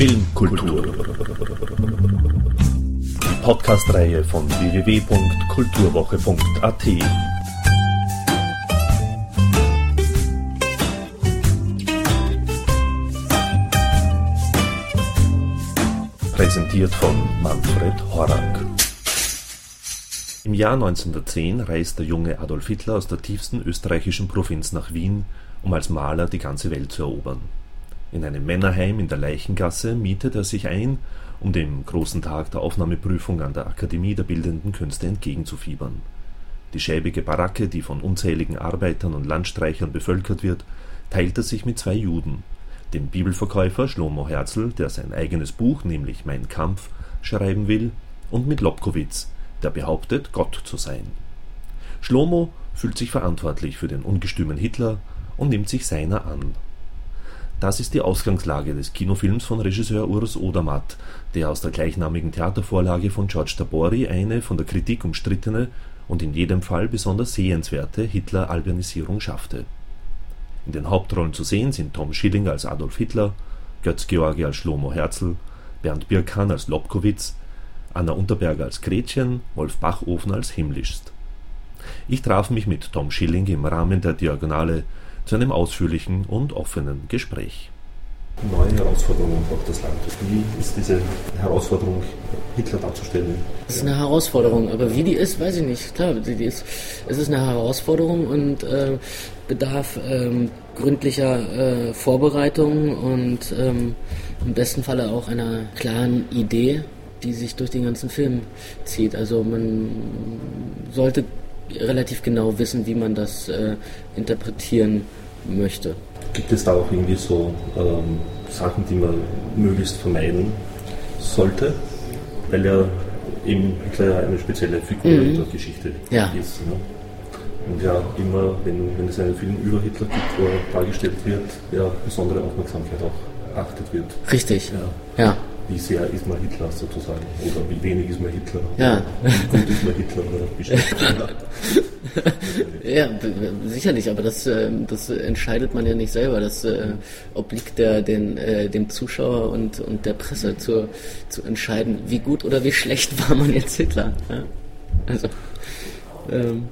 Filmkultur. Die Podcast-Reihe von www.kulturwoche.at. Präsentiert von Manfred Horak. Im Jahr 1910 reist der junge Adolf Hitler aus der tiefsten österreichischen Provinz nach Wien, um als Maler die ganze Welt zu erobern. In einem Männerheim in der Leichengasse mietet er sich ein, um dem großen Tag der Aufnahmeprüfung an der Akademie der Bildenden Künste entgegenzufiebern. Die schäbige Baracke, die von unzähligen Arbeitern und Landstreichern bevölkert wird, teilt er sich mit zwei Juden, dem Bibelverkäufer Schlomo Herzl, der sein eigenes Buch, nämlich Mein Kampf, schreiben will, und mit Lobkowitz, der behauptet, Gott zu sein. Schlomo fühlt sich verantwortlich für den ungestümen Hitler und nimmt sich seiner an. Das ist die Ausgangslage des Kinofilms von Regisseur Urs Odermatt, der aus der gleichnamigen Theatervorlage von George Tabori eine von der Kritik umstrittene und in jedem Fall besonders sehenswerte Hitler-Albernisierung schaffte. In den Hauptrollen zu sehen sind Tom Schilling als Adolf Hitler, Götz Georgi als Schlomo Herzl, Bernd Birkan als Lobkowitz, Anna Unterberger als Gretchen, Wolf Bachofen als Himmlischst. Ich traf mich mit Tom Schilling im Rahmen der Diagonale zu einem ausführlichen und offenen Gespräch. Neue Herausforderungen braucht das Land. Wie ist diese Herausforderung, Hitler darzustellen? Es ist eine Herausforderung, aber wie die ist, weiß ich nicht. Klar, die ist, es ist eine Herausforderung und äh, bedarf ähm, gründlicher äh, Vorbereitung und ähm, im besten Falle auch einer klaren Idee, die sich durch den ganzen Film zieht. Also man sollte relativ genau wissen, wie man das äh, interpretieren möchte. Gibt es da auch irgendwie so ähm, Sachen, die man möglichst vermeiden sollte? Weil ja eben Hitler eine spezielle Figur mhm. in der Geschichte ja. ist. Ne? Und ja, immer, wenn, wenn es einen Film über Hitler gibt, wo er dargestellt wird, ja, besondere Aufmerksamkeit auch achtet wird. Richtig. Ja. ja wie sehr ist man Hitler sozusagen? Oder wie wenig ist man Hitler? Ja. Wie gut ist man Hitler oder Ja, sicherlich, aber das, äh, das entscheidet man ja nicht selber. Das äh, obliegt der, den, äh, dem Zuschauer und, und der Presse zu, zu entscheiden, wie gut oder wie schlecht war man jetzt Hitler. Ja? Also, ähm,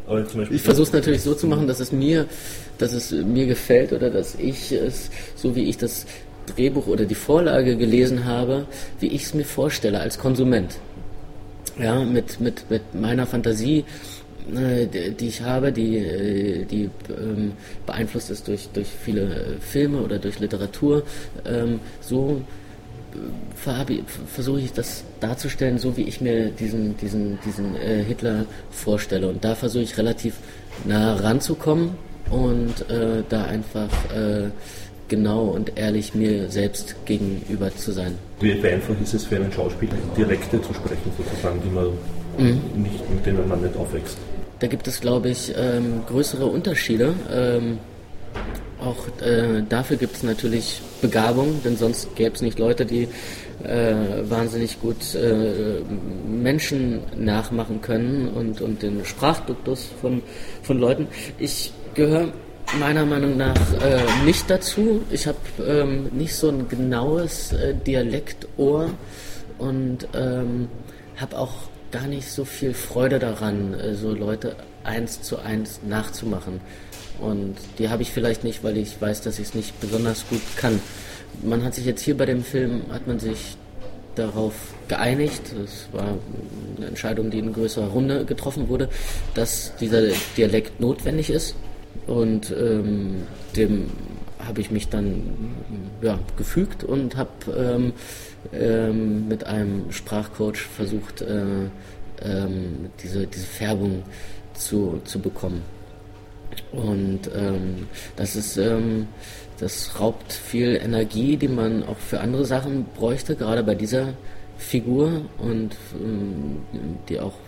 ich versuche es natürlich so zu machen, dass es mir dass es mir gefällt oder dass ich es, so wie ich das Drehbuch oder die Vorlage gelesen habe, wie ich es mir vorstelle als Konsument. Ja, mit, mit, mit meiner Fantasie, äh, die ich habe, die, äh, die ähm, beeinflusst ist durch, durch viele Filme oder durch Literatur, ähm, so äh, versuche ich das darzustellen, so wie ich mir diesen, diesen, diesen äh, Hitler vorstelle. Und da versuche ich relativ nah ranzukommen und äh, da einfach äh, genau und ehrlich mir selbst gegenüber zu sein. Wie einfach ist es für einen Schauspieler, Dialekte zu sprechen, sozusagen, die man mhm. nicht, mit denen man nicht aufwächst? Da gibt es, glaube ich, ähm, größere Unterschiede. Ähm, auch äh, dafür gibt es natürlich Begabung, denn sonst gäbe es nicht Leute, die äh, wahnsinnig gut äh, Menschen nachmachen können und, und den Sprachduktus von, von Leuten. Ich gehöre meiner Meinung nach äh, nicht dazu. Ich habe ähm, nicht so ein genaues äh, Dialektohr und ähm, habe auch gar nicht so viel Freude daran, äh, so Leute eins zu eins nachzumachen. Und die habe ich vielleicht nicht, weil ich weiß, dass ich es nicht besonders gut kann. Man hat sich jetzt hier bei dem Film, hat man sich darauf geeinigt, es war eine Entscheidung, die in größerer Runde getroffen wurde, dass dieser Dialekt notwendig ist und ähm, dem habe ich mich dann ja, gefügt und habe ähm, ähm, mit einem Sprachcoach versucht, äh, ähm, diese, diese Färbung zu, zu bekommen. Und ähm, das ist, ähm, das raubt viel Energie, die man auch für andere Sachen bräuchte, gerade bei dieser Figur und die auch ähm,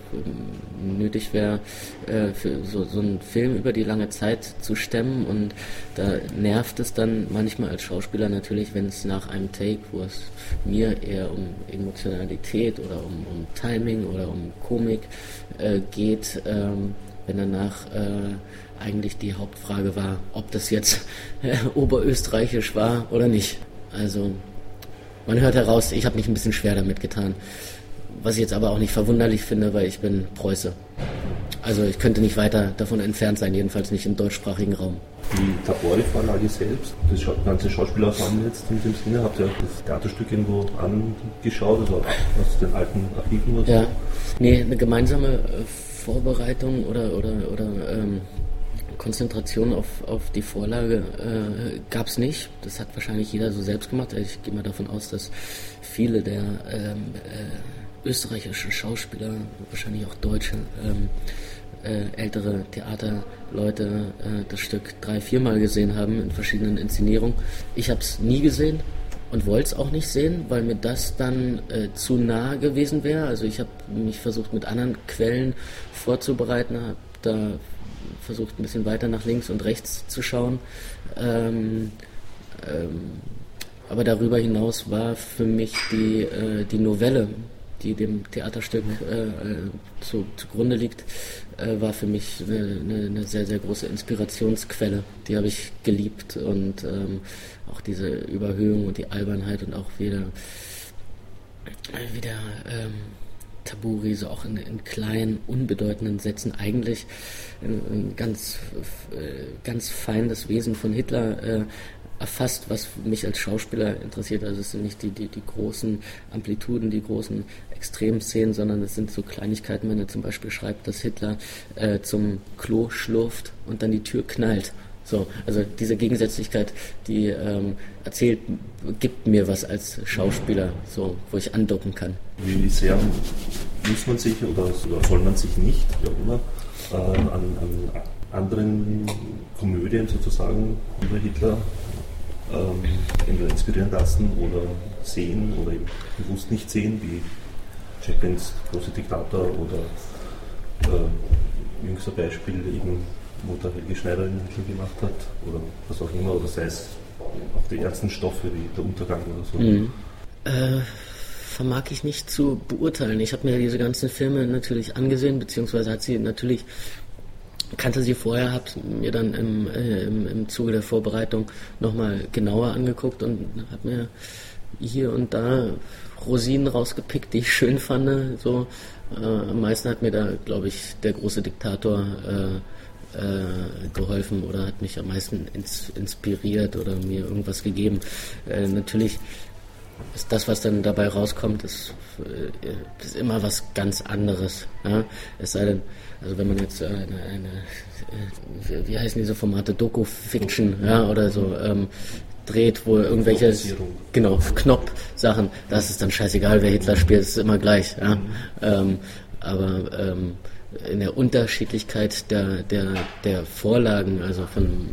nötig wäre, äh, für so, so einen Film über die lange Zeit zu stemmen. Und da nervt es dann manchmal als Schauspieler natürlich, wenn es nach einem Take, wo es mir eher um Emotionalität oder um, um Timing oder um Komik äh, geht, ähm, wenn danach äh, eigentlich die Hauptfrage war, ob das jetzt äh, oberösterreichisch war oder nicht. Also man hört heraus, ich habe mich ein bisschen schwer damit getan. Was ich jetzt aber auch nicht verwunderlich finde, weil ich bin Preuße. Also ich könnte nicht weiter davon entfernt sein, jedenfalls nicht im deutschsprachigen Raum. Die Tabori-Vorlage selbst, das ganze Schauspielerensemble jetzt in dem Sinne, habt ihr das Theaterstück irgendwo angeschaut, also aus den alten Archiven oder so? Ja, nee, eine gemeinsame äh, Vorbereitung oder, oder, oder ähm, Konzentration auf, auf die Vorlage äh, gab es nicht. Das hat wahrscheinlich jeder so selbst gemacht. Ich gehe mal davon aus, dass viele der ähm, äh, österreichischen Schauspieler, wahrscheinlich auch Deutsche, ähm, äh, ältere Theaterleute äh, das Stück drei, viermal gesehen haben in verschiedenen Inszenierungen. Ich habe es nie gesehen und wollte es auch nicht sehen, weil mir das dann äh, zu nah gewesen wäre. Also ich habe mich versucht mit anderen Quellen vorzubereiten, habe da versucht ein bisschen weiter nach links und rechts zu schauen. Ähm, ähm, aber darüber hinaus war für mich die, äh, die Novelle die dem Theaterstück äh, äh, zu, zugrunde liegt, äh, war für mich eine, eine, sehr, sehr große Inspirationsquelle. Die habe ich geliebt und ähm, auch diese Überhöhung und die Albernheit und auch wieder, wieder ähm, Taburi, so auch in, in, kleinen, unbedeutenden Sätzen eigentlich ein, ganz, äh, ganz feines Wesen von Hitler äh, erfasst, was mich als Schauspieler interessiert. Also es sind nicht die, die, die großen Amplituden, die großen Extremszenen, sondern es sind so Kleinigkeiten, wenn er zum Beispiel schreibt, dass Hitler äh, zum Klo schlurft und dann die Tür knallt. So, also diese Gegensätzlichkeit, die ähm, erzählt, gibt mir was als Schauspieler, so, wo ich andocken kann. Wie sehr muss man sich oder, oder soll man sich nicht, wie auch immer, äh, an, an anderen Komödien sozusagen über Hitler ähm, entweder inspirieren lassen oder sehen oder bewusst nicht sehen, wie Chaplins große Diktator oder äh, jüngster Beispiel eben, der Helge Schneider den Titel gemacht hat oder was auch immer, oder sei es auch die ersten Stoffe wie der Untergang oder so. Mhm. Äh, vermag ich nicht zu beurteilen. Ich habe mir diese ganzen Filme natürlich angesehen, beziehungsweise hat sie natürlich kannte sie vorher, habe mir dann im, äh, im, im Zuge der Vorbereitung nochmal genauer angeguckt und habe mir hier und da Rosinen rausgepickt, die ich schön fand. So, äh, am meisten hat mir da, glaube ich, der große Diktator äh, äh, geholfen oder hat mich am meisten ins, inspiriert oder mir irgendwas gegeben. Äh, natürlich ist das, was dann dabei rauskommt, ist, äh, ist immer was ganz anderes. Ja? Es sei denn, also wenn man jetzt eine, eine äh, wie heißen diese Formate, Doku-Fiction ja, oder so ähm, dreht, wo irgendwelche genau Knopf-Sachen, das ist dann scheißegal, wer Hitler spielt, ist immer gleich. Ja? Mhm. Ähm, aber ähm, in der Unterschiedlichkeit der, der, der Vorlagen, also von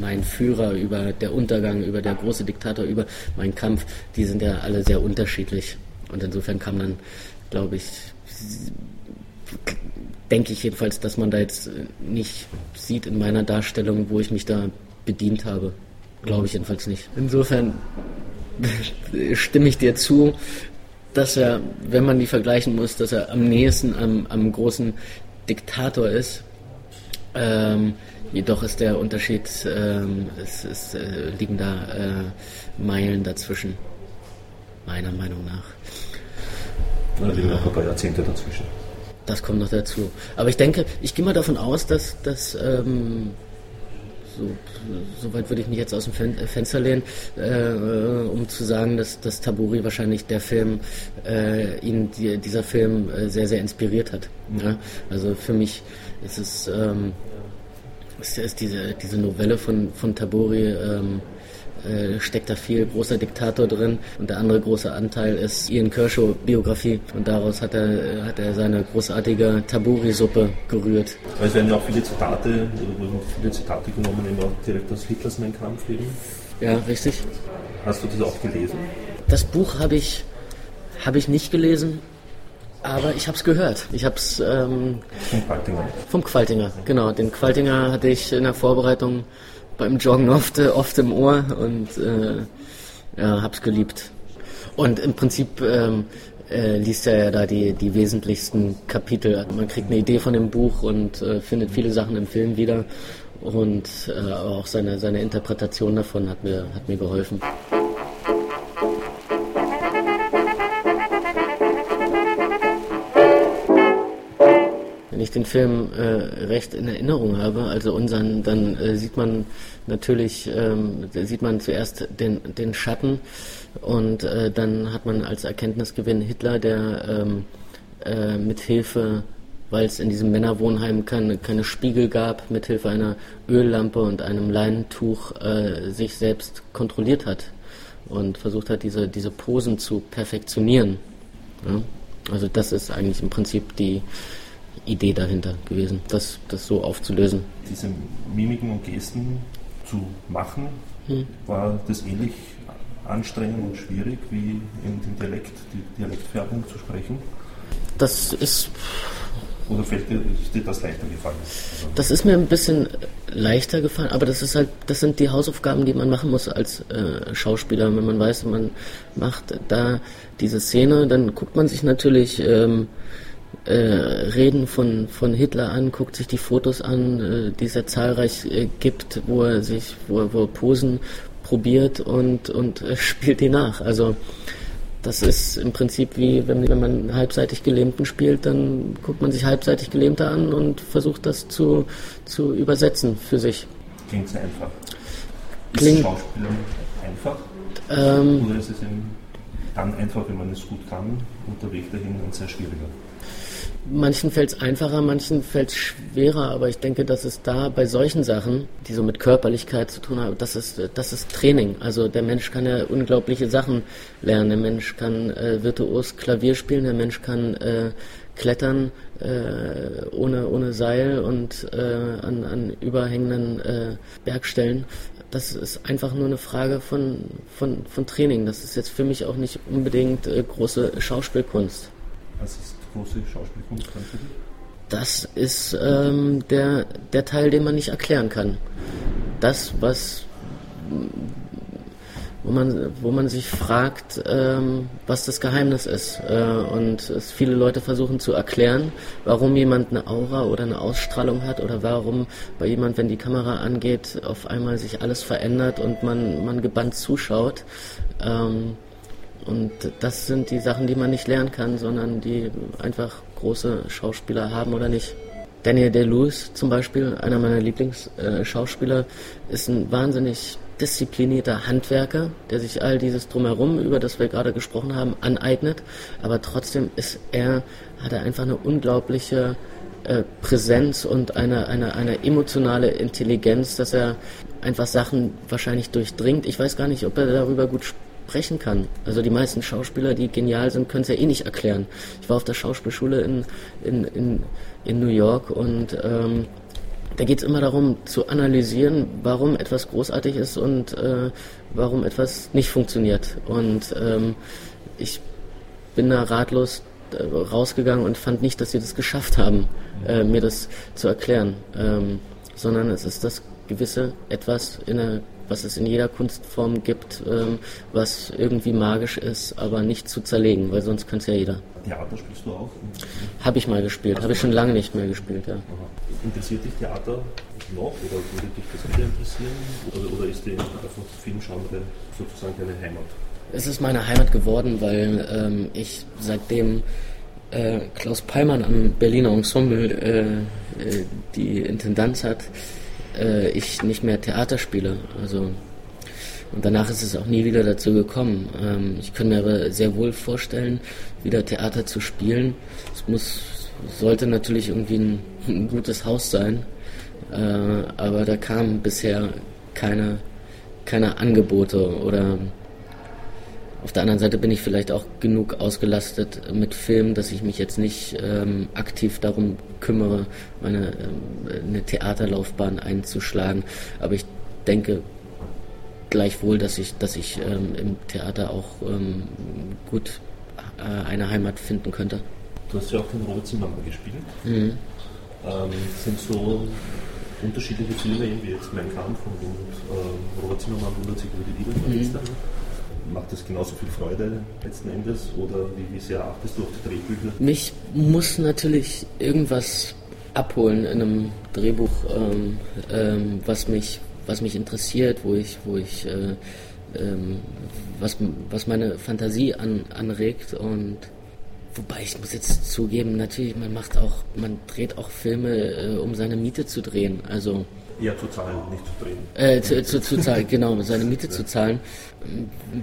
mein Führer über der Untergang, über der große Diktator, über mein Kampf, die sind ja alle sehr unterschiedlich. Und insofern kam dann, glaube ich, denke ich jedenfalls, dass man da jetzt nicht sieht in meiner Darstellung, wo ich mich da bedient habe. Glaube ich jedenfalls nicht. Insofern stimme ich dir zu, dass er, wenn man die vergleichen muss, dass er am nächsten am, am großen Diktator ist. Ähm, jedoch ist der Unterschied, ähm, es, es äh, liegen da äh, Meilen dazwischen, meiner Meinung nach. Da liegen noch ein paar Jahrzehnte dazwischen. Das kommt noch dazu. Aber ich denke, ich gehe mal davon aus, dass, dass ähm, so, so weit würde ich mich jetzt aus dem Fen Fenster lehnen, äh, um zu sagen, dass, dass Taburi wahrscheinlich der Film, äh, ihn die, dieser Film äh, sehr, sehr inspiriert hat. Mhm. Ja? Also für mich ist es ähm, ist, ist diese, diese Novelle von, von Taburi ähm, äh, steckt da viel großer Diktator drin und der andere große Anteil ist Ian Kershaw Biografie und daraus hat er, hat er seine großartige Taburi-Suppe gerührt. Es werden ja auch viele Zitate, viele Zitate genommen, eben auch direkt aus Hitlers Mein Kampf eben. Ja, richtig. Hast du das auch gelesen? Das Buch habe ich, hab ich nicht gelesen, aber ich habe es gehört. Ich habe es ähm, vom Qualtinger. Vom Qualtinger, genau. Den Qualtinger hatte ich in der Vorbereitung beim Joggen oft, äh, oft im Ohr und äh, ja, hab's geliebt. Und im Prinzip ähm, äh, liest er ja da die, die wesentlichsten Kapitel. Man kriegt eine Idee von dem Buch und äh, findet viele Sachen im Film wieder. Und äh, auch seine, seine Interpretation davon hat mir, hat mir geholfen. Wenn ich den Film äh, recht in Erinnerung habe, also unseren, dann äh, sieht man natürlich, ähm, sieht man zuerst den, den Schatten und äh, dann hat man als Erkenntnisgewinn Hitler, der ähm, äh, mit Hilfe weil es in diesem Männerwohnheim keine, keine Spiegel gab, mit Hilfe einer Öllampe und einem Leinentuch äh, sich selbst kontrolliert hat und versucht hat, diese, diese Posen zu perfektionieren. Ja? Also das ist eigentlich im Prinzip die Idee dahinter gewesen, das, das so aufzulösen. Diese Mimiken und Gesten zu machen, hm. war das ähnlich anstrengend und schwierig wie in dem Dialekt, die Dialektfärbung zu sprechen? Das ist oder fällt dir, ist dir das leichter gefallen? Das ist mir ein bisschen leichter gefallen, aber das ist halt, das sind die Hausaufgaben, die man machen muss als äh, Schauspieler. Wenn man weiß, man macht da diese Szene, dann guckt man sich natürlich ähm, äh, Reden von, von Hitler an, guckt sich die Fotos an, äh, die es ja zahlreich äh, gibt, wo er sich, wo er, wo er Posen probiert und, und äh, spielt die nach. Also das ist im Prinzip wie, wenn, wenn man halbseitig Gelähmten spielt, dann guckt man sich halbseitig Gelähmte an und versucht das zu, zu übersetzen für sich. Klingt sehr einfach. Ist Schauspielern einfach? Ähm, Oder ist es dann einfach, wenn man es gut kann und der Weg dahin dann sehr schwieriger? Manchen fällt es einfacher, manchen fällt es schwerer, aber ich denke, dass es da bei solchen Sachen, die so mit Körperlichkeit zu tun haben, das ist, das ist Training. Also der Mensch kann ja unglaubliche Sachen lernen. Der Mensch kann äh, virtuos Klavier spielen, der Mensch kann äh, klettern äh, ohne, ohne Seil und äh, an, an überhängenden äh, Bergstellen. Das ist einfach nur eine Frage von, von, von Training. Das ist jetzt für mich auch nicht unbedingt äh, große Schauspielkunst. Was ist große Schauspielkunst dann für dich? Das ist ähm, der, der Teil, den man nicht erklären kann. Das, was wo man, wo man sich fragt, ähm, was das Geheimnis ist. Äh, und es viele Leute versuchen zu erklären, warum jemand eine Aura oder eine Ausstrahlung hat oder warum bei jemand, wenn die Kamera angeht, auf einmal sich alles verändert und man, man gebannt zuschaut. Ähm, und das sind die Sachen, die man nicht lernen kann, sondern die einfach große Schauspieler haben oder nicht. Daniel Day-Lewis zum Beispiel, einer meiner Lieblingsschauspieler, ist ein wahnsinnig disziplinierter Handwerker, der sich all dieses drumherum, über das wir gerade gesprochen haben, aneignet. Aber trotzdem ist er, hat er einfach eine unglaubliche äh, Präsenz und eine, eine, eine emotionale Intelligenz, dass er einfach Sachen wahrscheinlich durchdringt. Ich weiß gar nicht, ob er darüber gut spricht sprechen kann. Also die meisten Schauspieler, die genial sind, können es ja eh nicht erklären. Ich war auf der Schauspielschule in, in, in, in New York und ähm, da geht es immer darum zu analysieren, warum etwas großartig ist und äh, warum etwas nicht funktioniert. Und ähm, ich bin da ratlos äh, rausgegangen und fand nicht, dass sie das geschafft haben, äh, mir das zu erklären, ähm, sondern es ist das gewisse etwas in der was es in jeder Kunstform gibt, ähm, was irgendwie magisch ist, aber nicht zu zerlegen, weil sonst kann es ja jeder. Theater spielst du auch? Habe ich mal gespielt, habe ich schon lange nicht mehr gespielt, ja. Interessiert dich Theater noch oder würde dich das wieder interessieren? Oder, oder ist die einfach Filmgenre sozusagen deine Heimat? Es ist meine Heimat geworden, weil ähm, ich seitdem äh, Klaus Peimann am Berliner Ensemble äh, äh, die Intendanz hat, äh, ich nicht mehr Theater spiele. Also und danach ist es auch nie wieder dazu gekommen. Ähm, ich kann mir aber sehr wohl vorstellen, wieder Theater zu spielen. Es muss, sollte natürlich irgendwie ein, ein gutes Haus sein, äh, aber da kamen bisher keine, keine Angebote oder auf der anderen Seite bin ich vielleicht auch genug ausgelastet mit Filmen, dass ich mich jetzt nicht ähm, aktiv darum kümmere, meine ähm, eine Theaterlaufbahn einzuschlagen. Aber ich denke gleichwohl, dass ich, dass ich ähm, im Theater auch ähm, gut äh, eine Heimat finden könnte. Du hast ja auch den Robert Zimmermann gespielt. Mhm. Ähm, sind so unterschiedliche Filme, wie jetzt Mein Kampf und, und äh, Robert Zimmermann wundert sich über die Liebe von mhm macht das genauso viel Freude letzten Endes oder wie, wie sehr achtest du auf die Drehbücher? Mich muss natürlich irgendwas abholen in einem Drehbuch, ähm, ähm, was mich was mich interessiert, wo ich wo ich äh, ähm, was, was meine Fantasie an, anregt und Wobei ich muss jetzt zugeben, natürlich, man macht auch, man dreht auch Filme, äh, um seine Miete zu drehen. Also ja, zu zahlen, nicht zu drehen. Äh, zu, zu, zu zahlen, genau, seine Miete zu zahlen.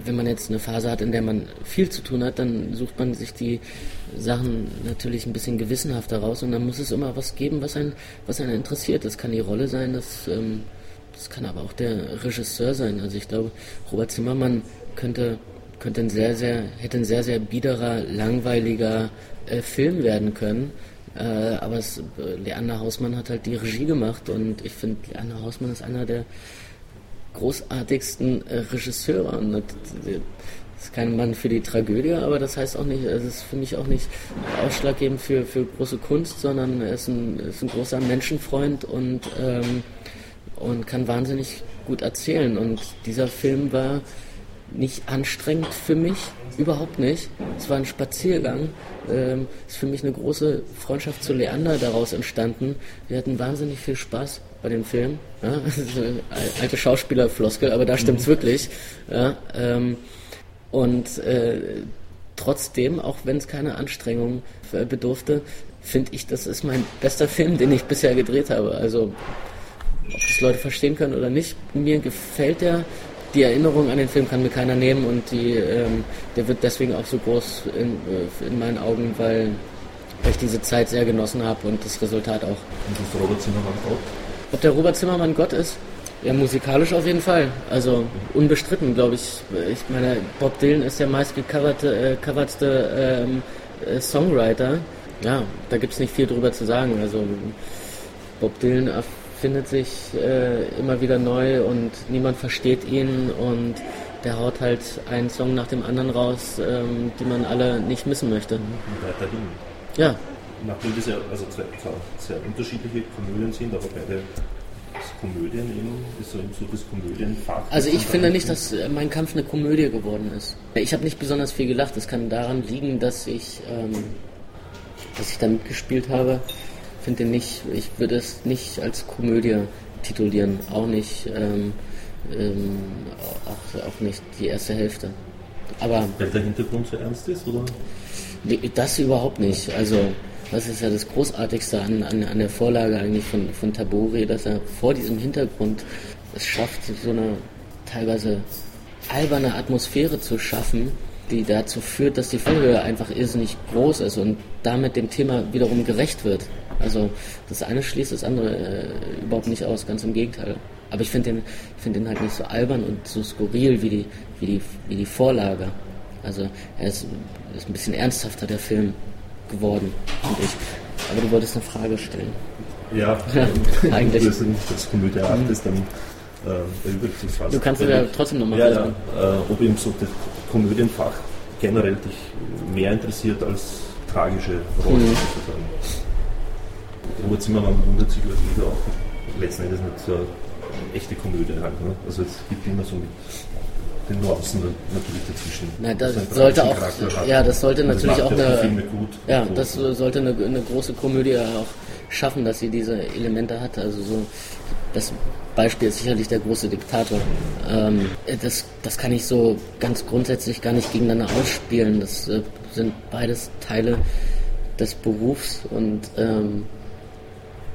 Wenn man jetzt eine Phase hat, in der man viel zu tun hat, dann sucht man sich die Sachen natürlich ein bisschen gewissenhafter raus und dann muss es immer was geben, was einen, was einen interessiert. Das kann die Rolle sein, das, ähm, das kann aber auch der Regisseur sein. Also ich glaube, Robert Zimmermann könnte, könnte ein sehr, sehr, hätte ein sehr, sehr biederer, langweiliger äh, Film werden können äh, aber es, äh, Leander Hausmann hat halt die Regie gemacht und ich finde, Leander Hausmann ist einer der großartigsten äh, Regisseure. Und das, ist kein Mann für die Tragödie, aber das heißt auch nicht, es ist für mich auch nicht ausschlaggebend für, für große Kunst, sondern er ist ein, ist ein großer Menschenfreund und, ähm, und kann wahnsinnig gut erzählen. Und dieser Film war nicht anstrengend für mich, überhaupt nicht. Es war ein Spaziergang. Ähm, ist für mich eine große Freundschaft zu Leander daraus entstanden. Wir hatten wahnsinnig viel Spaß bei dem Film. Ja? alte Schauspielerfloskel, aber da stimmt's mhm. wirklich. Ja? Ähm, und äh, trotzdem, auch wenn es keine Anstrengung bedurfte, finde ich, das ist mein bester Film, den ich bisher gedreht habe. Also ob das Leute verstehen können oder nicht, mir gefällt der die Erinnerung an den Film kann mir keiner nehmen und die, ähm, der wird deswegen auch so groß in, äh, in meinen Augen, weil, ich diese Zeit sehr genossen habe und das Resultat auch. Und ist Robert Zimmermann Gott? Ob der Robert Zimmermann Gott ist? Ja, musikalisch auf jeden Fall. Also unbestritten, glaube ich. Ich meine, Bob Dylan ist der meistgecovertste äh, ähm, äh, Songwriter. Ja, da gibt es nicht viel drüber zu sagen. Also Bob Dylan findet sich äh, immer wieder neu und niemand versteht ihn und der haut halt einen Song nach dem anderen raus, ähm, die man alle nicht missen möchte. Und weiterhin. Ja. Nachdem das ja also zwei, zwei sehr unterschiedliche Komödien sind, aber beide Komödien eben, ist so, so das Komödienfach. Also ich finde nicht, dass äh, mein Kampf eine Komödie geworden ist. Ich habe nicht besonders viel gelacht. Das kann daran liegen, dass ich, ähm, dass ich da mitgespielt habe finde nicht, ich würde es nicht als Komödie titulieren, auch nicht, ähm, ähm, auch, auch nicht die erste Hälfte. Aber Weil der Hintergrund so ernst ist, oder? Das überhaupt nicht. Also das ist ja das Großartigste an, an, an der Vorlage eigentlich von, von Tabori, dass er vor diesem Hintergrund es schafft, so eine teilweise alberne Atmosphäre zu schaffen, die dazu führt, dass die Fallhöhe einfach irrsinnig groß ist und damit dem Thema wiederum gerecht wird. Also das eine schließt das andere äh, überhaupt nicht aus, ganz im Gegenteil. Aber ich finde den, find den halt nicht so albern und so skurril wie die, wie die, wie die Vorlage. Also er ist, ist ein bisschen ernsthafter, der Film geworden, finde ich. Aber du wolltest eine Frage stellen. Ja, eigentlich. Wenn du das Komödie mhm. ist, dann äh, erübrigt sich was. Du kannst ja trotzdem nochmal ja. Ja, äh, ob eben so das Komödienfach generell dich mehr interessiert als tragische Rollen mhm. Robert Zimmermann wundert sich über Lieder auch letzten Endes nicht so echte Komödie halt. Ne? Also es gibt immer so mit den Nuancen natürlich dazwischen. Nein, das sollte auch, ja, das sollte also natürlich auch eine, ja, das sollte eine, eine, große Komödie auch schaffen, dass sie diese Elemente hat. Also so, das Beispiel ist sicherlich der große Diktator. Ähm, das, das kann ich so ganz grundsätzlich gar nicht gegeneinander ausspielen. Das äh, sind beides Teile des Berufs und ähm,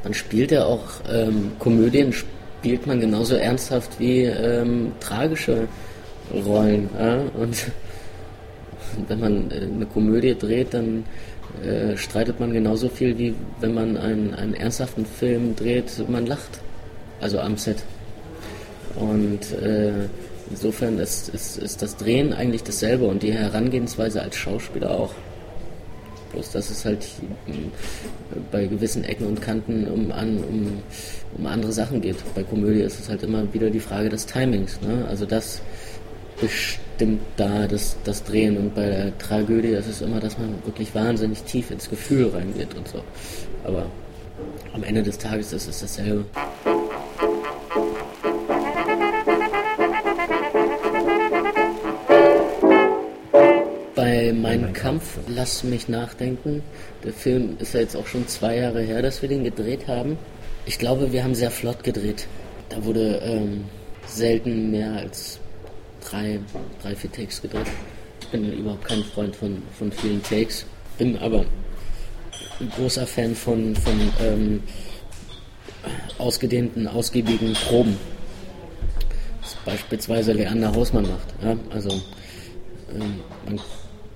man spielt ja auch ähm, Komödien, spielt man genauso ernsthaft wie ähm, tragische Rollen. Ja? Und wenn man äh, eine Komödie dreht, dann äh, streitet man genauso viel wie wenn man einen, einen ernsthaften Film dreht, man lacht. Also am Set. Und äh, insofern ist, ist, ist das Drehen eigentlich dasselbe und die Herangehensweise als Schauspieler auch. Bloß dass es halt bei gewissen Ecken und Kanten um, an, um, um andere Sachen geht. Bei Komödie ist es halt immer wieder die Frage des Timings. Ne? Also das bestimmt da das, das Drehen und bei der Tragödie ist es immer, dass man wirklich wahnsinnig tief ins Gefühl reingeht und so. Aber am Ende des Tages ist es dasselbe. Kampf, lass mich nachdenken. Der Film ist ja jetzt auch schon zwei Jahre her, dass wir den gedreht haben. Ich glaube, wir haben sehr flott gedreht. Da wurde ähm, selten mehr als drei, drei, vier Takes gedreht. Ich bin überhaupt kein Freund von, von vielen Takes. bin aber ein großer Fan von, von ähm, ausgedehnten, ausgiebigen Proben. Das beispielsweise Leander Hausmann macht. Ja? Also ähm, man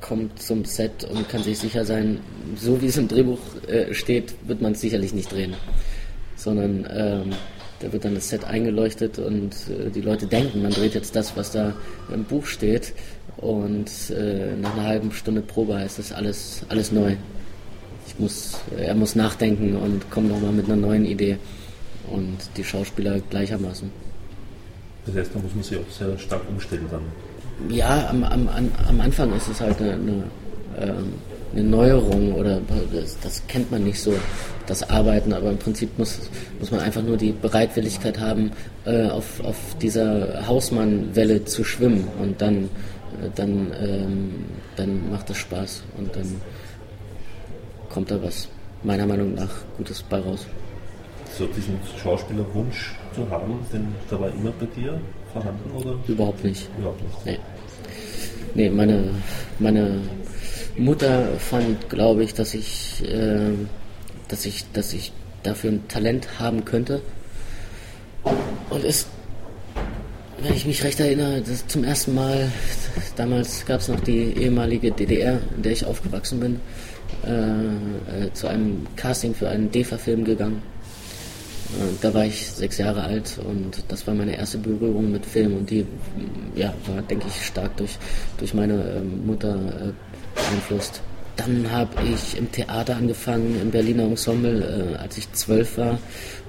kommt zum Set und kann sich sicher sein, so wie es im Drehbuch äh, steht, wird man es sicherlich nicht drehen. Sondern ähm, da wird dann das Set eingeleuchtet und äh, die Leute denken, man dreht jetzt das, was da im Buch steht. Und äh, nach einer halben Stunde Probe heißt das alles, alles neu. Ich muss, er muss nachdenken und kommt nochmal mit einer neuen Idee. Und die Schauspieler gleichermaßen. Das heißt, da muss man sich auch sehr stark umstellen dann. Ja, am, am, am Anfang ist es halt eine, eine, ähm, eine Neuerung oder das, das, kennt man nicht so, das Arbeiten, aber im Prinzip muss, muss man einfach nur die Bereitwilligkeit haben, äh, auf, auf dieser Hausmann-Welle zu schwimmen und dann, äh, dann, ähm, dann macht es Spaß und dann kommt da was, meiner Meinung nach, Gutes bei raus. So diesen Schauspielerwunsch zu haben, denn der war immer bei dir vorhanden, oder? Überhaupt nicht. Überhaupt nicht. Nee. Nee, meine, meine Mutter fand, glaube ich, dass ich, äh, dass ich, dass ich dafür ein Talent haben könnte. Und ist, wenn ich mich recht erinnere, das zum ersten Mal, damals gab es noch die ehemalige DDR, in der ich aufgewachsen bin, äh, äh, zu einem Casting für einen DEFA-Film gegangen. Äh, da war ich sechs Jahre alt und das war meine erste Berührung mit Film und die ja, war, denke ich, stark durch, durch meine ähm, Mutter äh, beeinflusst. Dann habe ich im Theater angefangen, im Berliner Ensemble, äh, als ich zwölf war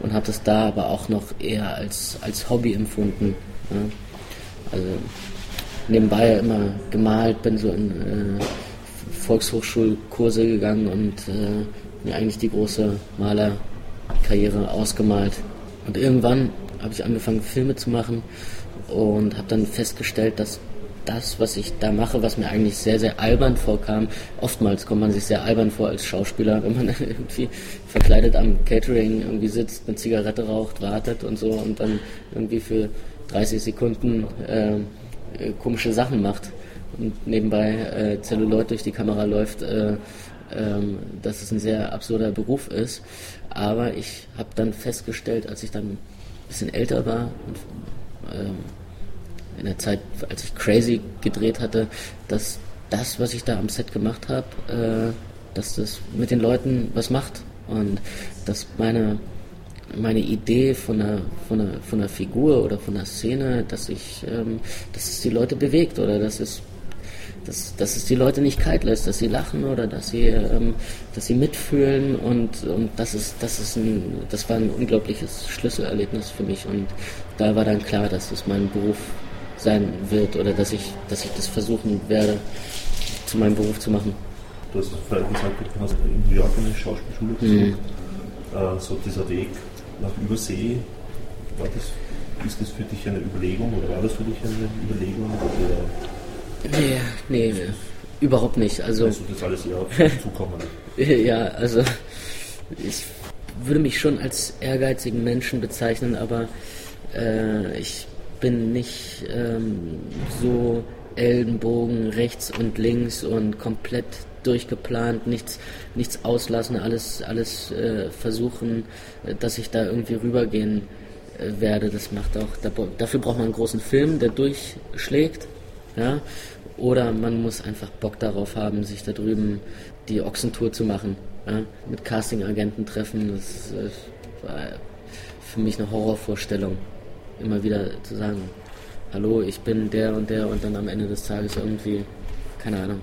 und habe das da aber auch noch eher als, als Hobby empfunden. Ja. Also nebenbei immer gemalt, bin so in äh, Volkshochschulkurse gegangen und äh, mir eigentlich die große Maler Karriere ausgemalt. Und irgendwann habe ich angefangen, Filme zu machen und habe dann festgestellt, dass das, was ich da mache, was mir eigentlich sehr, sehr albern vorkam, oftmals kommt man sich sehr albern vor als Schauspieler, wenn man irgendwie verkleidet am Catering irgendwie sitzt, eine Zigarette raucht, wartet und so und dann irgendwie für 30 Sekunden äh, komische Sachen macht und nebenbei äh, Zelluloid durch die Kamera läuft. Äh, ähm, dass es ein sehr absurder Beruf ist. Aber ich habe dann festgestellt, als ich dann ein bisschen älter war und ähm, in der Zeit, als ich Crazy gedreht hatte, dass das, was ich da am Set gemacht habe, äh, dass das mit den Leuten was macht und dass meine meine Idee von einer, von, einer, von einer Figur oder von einer Szene, dass ich, ähm, dass es die Leute bewegt oder dass es dass, dass es die Leute nicht kalt lässt, dass sie lachen oder dass sie, ähm, dass sie mitfühlen und, und das ist, das ist ein, das war ein unglaubliches Schlüsselerlebnis für mich und da war dann klar, dass es mein Beruf sein wird oder dass ich, dass ich das versuchen werde, zu meinem Beruf zu machen. Du hast vorher gesagt, du hast in New York eine Schauspielschule besucht. Mhm. Äh, so dieser Weg nach Übersee, war das, ist das für dich eine Überlegung oder war das für dich eine Überlegung? Oder Nee, nee, überhaupt nicht. Also, das alles eher zukommen. ja, also ich würde mich schon als ehrgeizigen Menschen bezeichnen, aber äh, ich bin nicht ähm, so Ellenbogen rechts und links und komplett durchgeplant, nichts, nichts auslassen, alles, alles äh, versuchen, dass ich da irgendwie rübergehen äh, werde. Das macht auch, dafür braucht man einen großen Film, der durchschlägt. Ja? Oder man muss einfach Bock darauf haben, sich da drüben die Ochsentour zu machen. Ja? Mit Casting-Agenten treffen, das war für mich eine Horrorvorstellung. Immer wieder zu sagen, hallo, ich bin der und der und dann am Ende des Tages irgendwie, keine Ahnung,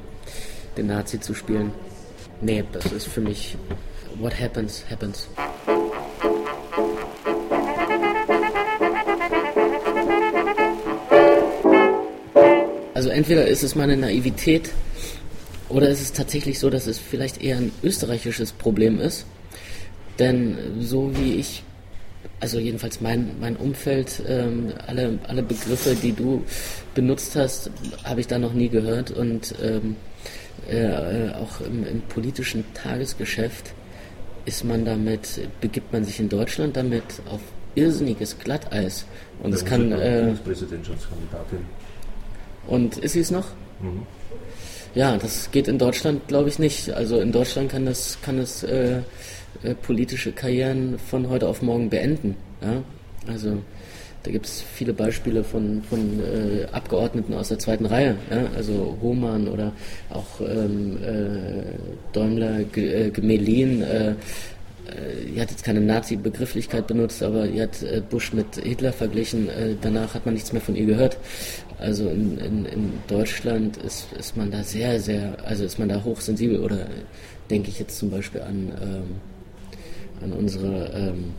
den Nazi zu spielen. Nee, das ist für mich, what happens, happens. Also entweder ist es meine Naivität oder ist es tatsächlich so, dass es vielleicht eher ein österreichisches Problem ist. Denn so wie ich, also jedenfalls mein, mein Umfeld, ähm, alle, alle Begriffe, die du benutzt hast, habe ich da noch nie gehört. Und ähm, äh, auch im, im, politischen Tagesgeschäft ist man damit, begibt man sich in Deutschland damit auf irrsinniges Glatteis. Und es kann. Äh, Bundespräsidentschaftskandidatin und ist sie es noch? Mhm. Ja, das geht in Deutschland, glaube ich, nicht. Also in Deutschland kann das, kann das äh, äh, politische Karrieren von heute auf morgen beenden. Ja? Also da gibt es viele Beispiele von, von äh, Abgeordneten aus der zweiten Reihe, ja? also Hohmann oder auch ähm, äh, Däumler, G äh, Gemelin. Äh, die hat jetzt keine Nazi-Begrifflichkeit benutzt, aber die hat Bush mit Hitler verglichen. danach hat man nichts mehr von ihr gehört. Also in, in, in Deutschland ist, ist man da sehr, sehr, also ist man da hochsensibel oder denke ich jetzt zum Beispiel an, ähm, an unsere ähm,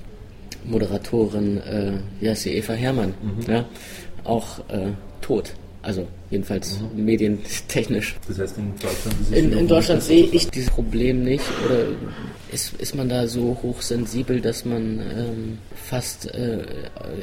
Moderatorin, äh, wie heißt sie, Eva Hermann, mhm. ja, auch äh, tot. Also jedenfalls mhm. medientechnisch. Das heißt, in Deutschland, in, in Deutschland sehe ich dieses Problem nicht oder ist, ist man da so hochsensibel, dass man ähm, fast äh,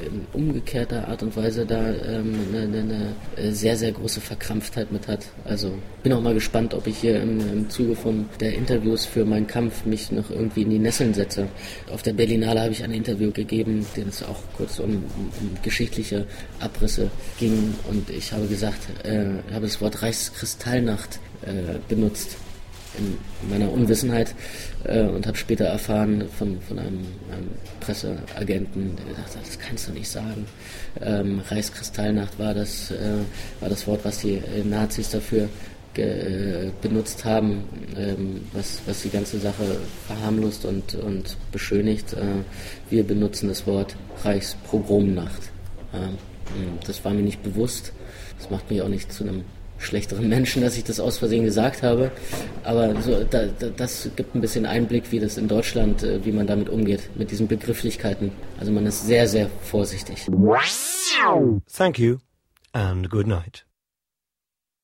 in umgekehrter Art und Weise da ähm, eine, eine, eine, sehr, sehr große Verkrampftheit mit hat. Also bin auch mal gespannt, ob ich hier im, im Zuge von der Interviews für meinen Kampf mich noch irgendwie in die Nesseln setze. Auf der Berlinale habe ich ein Interview gegeben, den es auch kurz um, um geschichtliche Abrisse ging und ich habe gesagt, äh, habe das Wort Reichskristallnacht äh, benutzt in meiner Unwissenheit äh, und habe später erfahren von, von einem, einem, Presseagenten, der gesagt hat, das kannst du nicht sagen. Ähm, Reichskristallnacht war das, äh, war das Wort, was die äh, Nazis dafür äh, benutzt haben, ähm, was, was die ganze Sache verharmlost und, und beschönigt. Äh, wir benutzen das Wort Reichspogromnacht. Ähm, das war mir nicht bewusst. Das macht mich auch nicht zu einem schlechteren Menschen, dass ich das aus Versehen gesagt habe. Aber so, da, da, das gibt ein bisschen Einblick, wie das in Deutschland, äh, wie man damit umgeht, mit diesen Begrifflichkeiten. Also man ist sehr, sehr vorsichtig. Thank you and good night.